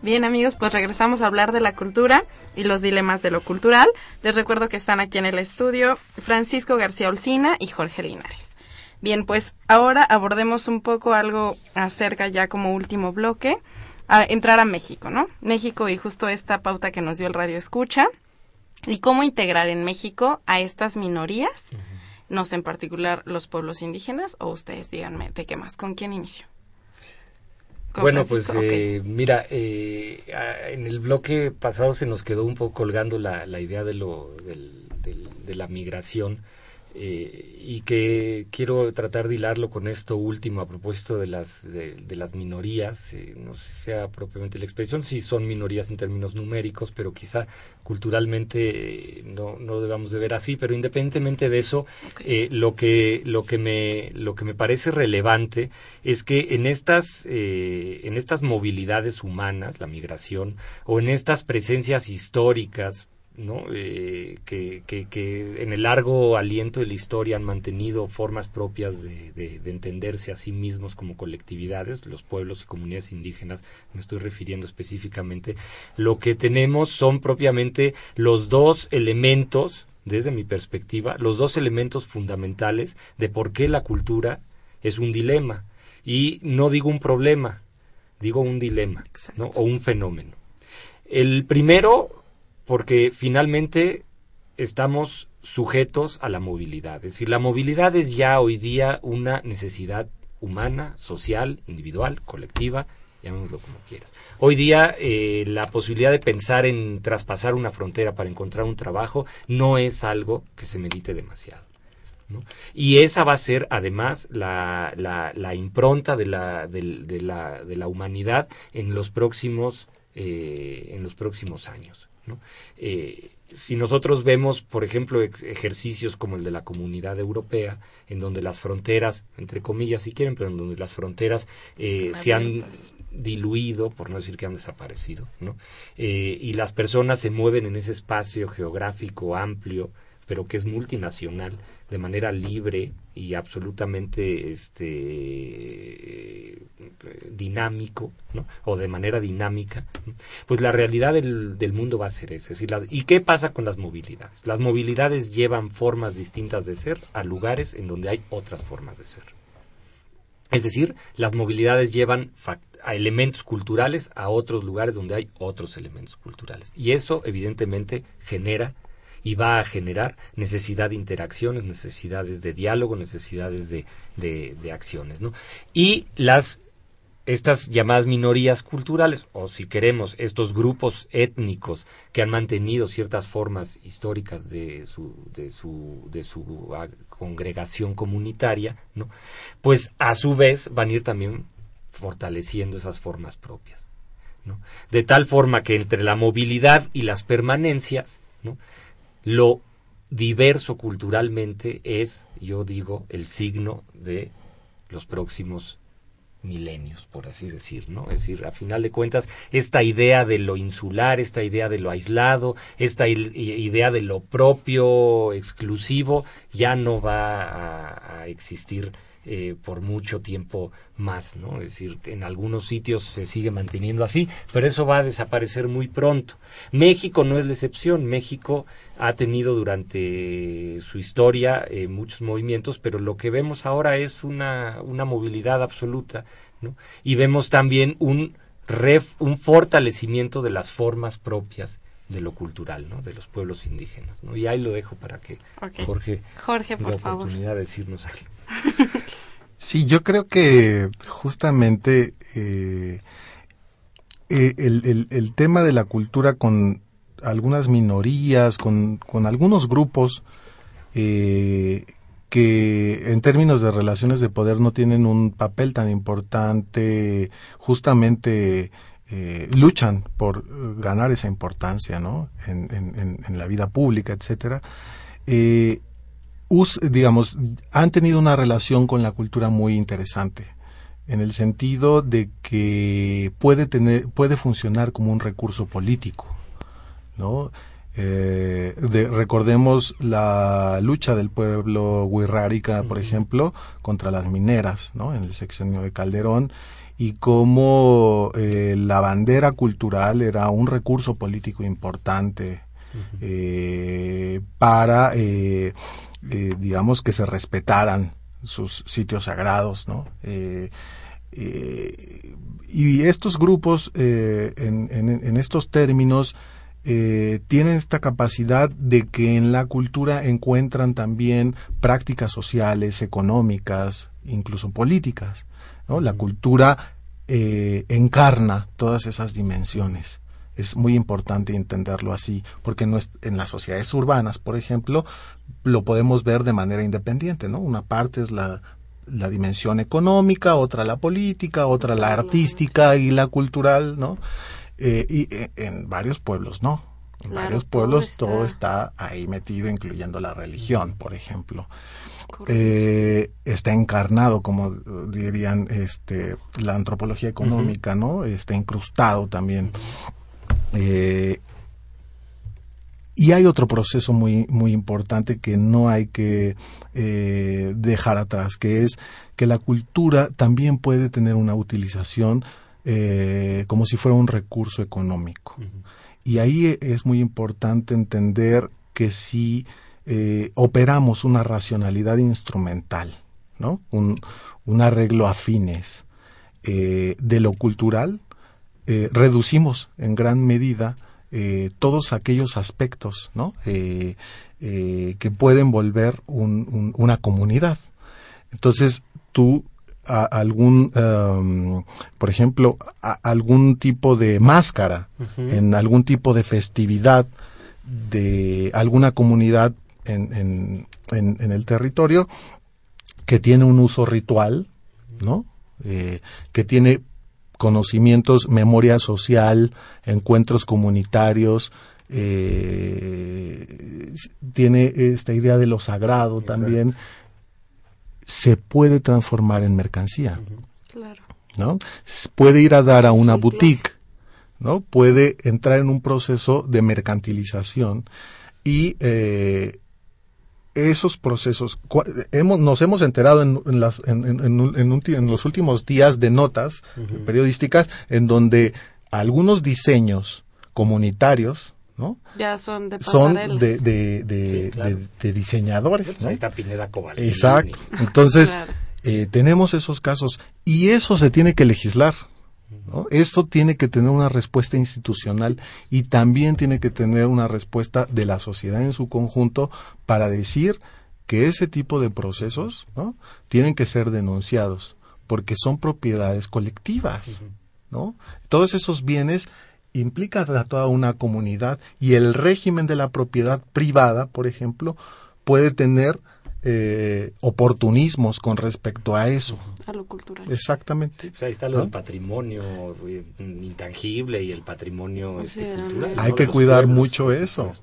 F: Bien amigos, pues regresamos a hablar de la cultura y los dilemas de lo cultural. Les recuerdo que están aquí en el estudio Francisco García Olcina y Jorge Linares. Bien, pues ahora abordemos un poco algo acerca ya como último bloque, a entrar a México, ¿no? México y justo esta pauta que nos dio el radio escucha y cómo integrar en México a estas minorías, no sé en particular los pueblos indígenas o ustedes díganme de qué más, con quién inicio.
G: Bueno, pues eh, mira, eh, en el bloque pasado se nos quedó un poco colgando la, la idea de, lo, del, de la migración eh, y que quiero tratar de hilarlo con esto último a propósito de las, de, las minorías, eh, no sé si sea propiamente la expresión, si son minorías en términos numéricos, pero quizá culturalmente eh, no, no debamos de ver así, pero independientemente de eso, lo, que, lo, que me, lo que me parece relevante es que en estas, en estas movilidades humanas, la migración, o en estas presencias históricas, ¿no? Eh, que, que, en el largo aliento de la historia han mantenido formas propias de, de, entenderse a sí mismos como colectividades, los pueblos y comunidades indígenas, me estoy refiriendo específicamente, lo que tenemos son propiamente los dos elementos, desde mi perspectiva, los dos elementos fundamentales de por qué la cultura es un dilema. Y no digo un problema, digo un dilema, ¿no? O un fenómeno. El primero porque finalmente estamos sujetos a la movilidad. Es decir, la movilidad es ya hoy día una necesidad humana, social, individual, colectiva, llamémoslo como quieras. Hoy día eh, la posibilidad de pensar en traspasar una frontera para encontrar un trabajo no es algo que se medite demasiado. Y esa va a ser además la, la, impronta de la, de, la, de la humanidad en los próximos, eh, en los próximos años. Eh, si nosotros vemos, por ejemplo, ejercicios como el de la Comunidad Europea, en donde las fronteras, entre comillas si quieren, pero en donde las fronteras eh, se han diluido, por no decir que han desaparecido, ¿no? Eh, y las personas se mueven en ese espacio geográfico amplio, pero que es multinacional, de manera libre y absolutamente este dinámico ¿no? o de manera dinámica pues la realidad del, del mundo va a ser esa y qué pasa con las movilidades las movilidades llevan formas distintas de ser a lugares en donde hay otras formas de ser. Es decir las movilidades llevan a elementos culturales a otros lugares donde hay otros elementos culturales. Y eso evidentemente genera y va a generar necesidad de interacciones, necesidades de diálogo, necesidades de, de, acciones. ¿no? Y las estas llamadas minorías culturales, o si queremos, estos grupos étnicos que han mantenido ciertas formas históricas de su, de su, de su congregación comunitaria, ¿no? pues a su vez van a ir también fortaleciendo esas formas propias. ¿no? De tal forma que entre la movilidad y las permanencias, ¿no? Lo diverso culturalmente es, yo digo, el signo de los próximos milenios, por así decir, ¿no? Es decir, a final de cuentas, esta idea de lo insular, esta idea de lo aislado, esta idea de lo propio, exclusivo, ya no va a, a existir eh, por mucho tiempo más, ¿no? Es decir, en algunos sitios se sigue manteniendo así, pero eso va a desaparecer muy pronto. México no es la excepción. México ha tenido durante su historia eh, muchos movimientos, pero lo que vemos ahora es una, una movilidad absoluta, ¿no? Y vemos también un, un fortalecimiento de las formas propias de lo cultural, ¿no? De los pueblos indígenas, ¿no? Y ahí lo dejo para que Jorge,
F: Jorge, por
G: la oportunidad de decirnos algo.
H: Sí, yo creo que justamente eh, eh, el, el, tema de la cultura con algunas minorías, con, con algunos grupos eh, que en términos de relaciones de poder no tienen un papel tan importante, justamente luchan por ganar esa importancia, ¿no? En, en, en la vida pública, etcétera digamos, han tenido una relación con la cultura muy interesante, en el sentido de que puede tener, puede funcionar como un recurso político, ¿no? Eh, recordemos la lucha del pueblo Huirrárica, por ejemplo, contra las mineras, ¿no? En el sexenio de Calderón y cómo eh, la bandera cultural era un recurso político importante eh, para eh, digamos, que se respetaran sus sitios sagrados, ¿no? Eh, eh, y estos grupos, en, en, estos términos, tienen esta capacidad de que en la cultura encuentran también prácticas sociales, económicas, incluso políticas. ¿no? La cultura encarna todas esas dimensiones es muy importante entenderlo así, porque no es, en las sociedades urbanas, por ejemplo, lo podemos ver de manera independiente, ¿no? Una parte es la, la dimensión económica, otra la política, otra la artística y la cultural, ¿no? Eh, y eh, en varios pueblos no. En varios pueblos todo está... ahí metido, incluyendo la religión, por ejemplo. Eh, está encarnado, como dirían este, la antropología económica, ¿no? Está incrustado también. Eh, y hay otro proceso muy, muy importante que no hay que eh, dejar atrás, que es que la cultura también puede tener una utilización eh, como si fuera un recurso económico. Y ahí es muy importante entender que si operamos una racionalidad instrumental, ¿no? un, un arreglo afines de lo cultural, eh, reducimos en gran medida eh, todos aquellos aspectos ¿no? Eh, que pueden volver una comunidad. Entonces, tú algún, um, por ejemplo, algún tipo de máscara en algún tipo de festividad de alguna comunidad en, en, en, el territorio que tiene un uso ritual, ¿no? que tiene conocimientos, memoria social, encuentros comunitarios, eh, tiene esta idea de lo sagrado también, se puede transformar en mercancía.
F: Claro.
H: ¿no? Puede ir a dar a una boutique, ¿no? Puede entrar en un proceso de mercantilización y eh, esos procesos, hemos, nos hemos enterado en, las, en, en, los últimos días de notas periodísticas en donde algunos diseños comunitarios, ¿no?
F: Ya son de
H: Son de, de, de, diseñadores.
G: Ahí está Pineda
H: Exacto. Entonces, eh, tenemos esos casos y eso se tiene que legislar. ¿No? Esto tiene que tener una respuesta institucional y también tiene que tener una respuesta de la sociedad en su conjunto para decir que ese tipo de procesos ¿no? tienen que ser denunciados porque son propiedades colectivas. ¿no? Todos esos bienes implican a toda una comunidad y el régimen de la propiedad privada, por ejemplo, puede tener eh, oportunismos con respecto a eso.
F: A lo cultural.
H: Exactamente.
G: Pues ahí está lo del patrimonio eh, intangible y el patrimonio este, cultural.
H: Hay que cuidar mucho eso.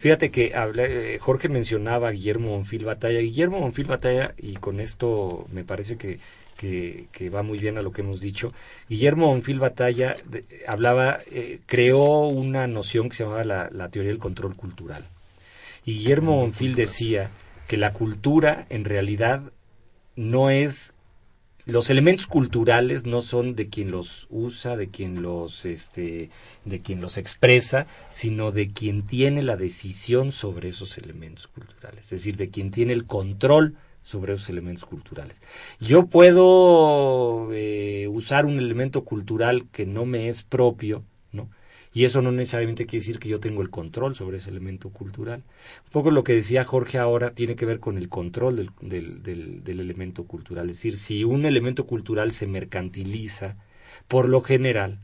G: Fíjate que eh, Jorge mencionaba a Guillermo Bonfil Batalla. Guillermo Bonfil Batalla, y con esto me parece que, que, va muy bien a lo que hemos dicho. Guillermo Bonfil Batalla hablaba, creó una noción que se llamaba la, la teoría del control cultural. Y Guillermo Bonfil decía que la cultura en realidad no es los elementos culturales no son de quien los usa, de quien los este de quien los expresa, sino de quien tiene la decisión sobre esos elementos culturales, es decir, de quien tiene el control sobre esos elementos culturales. Yo puedo eh, usar un elemento cultural que no me es propio. Y eso no necesariamente quiere decir que yo tengo el control sobre ese elemento cultural. Un poco lo que decía Jorge ahora tiene que ver con el control del, del, elemento cultural. Es decir, si un elemento cultural se mercantiliza, por lo general,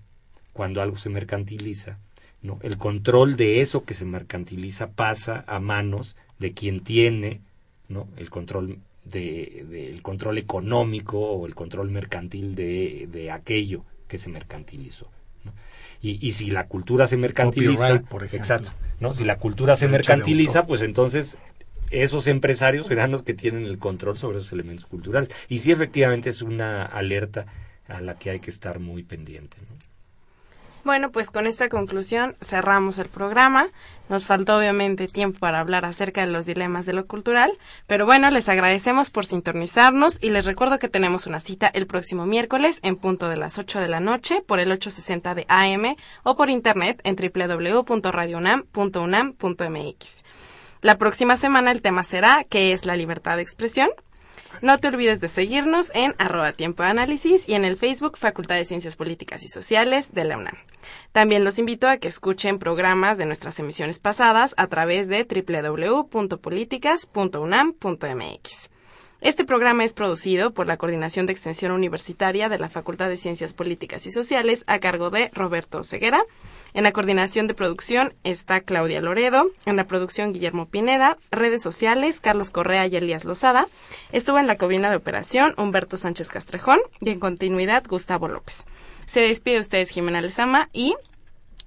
G: cuando algo se mercantiliza, ¿no? el control de eso que se mercantiliza pasa a manos de quien tiene ¿no? el control de, de, el control económico o el control mercantil de, de aquello que se mercantilizó. Y, y si la cultura se mercantiliza,
H: por
G: exacto, ¿no? Si la cultura se mercantiliza, pues entonces esos empresarios serán los que tienen el control sobre esos elementos culturales. Y sí, efectivamente, es una alerta a la que hay que estar muy pendiente. ¿no?
F: Bueno, pues con esta conclusión cerramos el programa. Nos faltó obviamente tiempo para hablar acerca de los dilemas de lo cultural, pero bueno, les agradecemos por sintonizarnos y les recuerdo que tenemos una cita el próximo miércoles en punto de las 8 de la noche por el 860 de AM o por internet en www.radiounam.unam.mx. La próxima semana el tema será ¿qué es la libertad de expresión? No te olvides de seguirnos en arroba análisis y en el Facebook Facultad de Ciencias Políticas y Sociales de la UNAM. También los invito a que escuchen programas de nuestras emisiones pasadas a través de www.políticas.unam.mx. Este programa es producido por la Coordinación de Extensión Universitaria de la Facultad de Ciencias Políticas y Sociales a cargo de Roberto Ceguera. En la coordinación de producción está Claudia Loredo, en la producción Guillermo Pineda, redes sociales Carlos Correa y Elías Lozada. Estuvo en la cabina de operación Humberto Sánchez Castrejón y en continuidad Gustavo López. Se despide ustedes Jimena Lezama y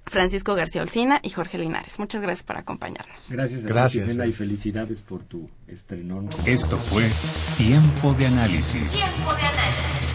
F: Francisco García Olcina y Jorge Linares. Muchas gracias por acompañarnos.
G: Gracias, gracias Jimena, y felicidades por tu estrenón.
D: Esto fue Tiempo de Análisis.
J: Tiempo de Análisis.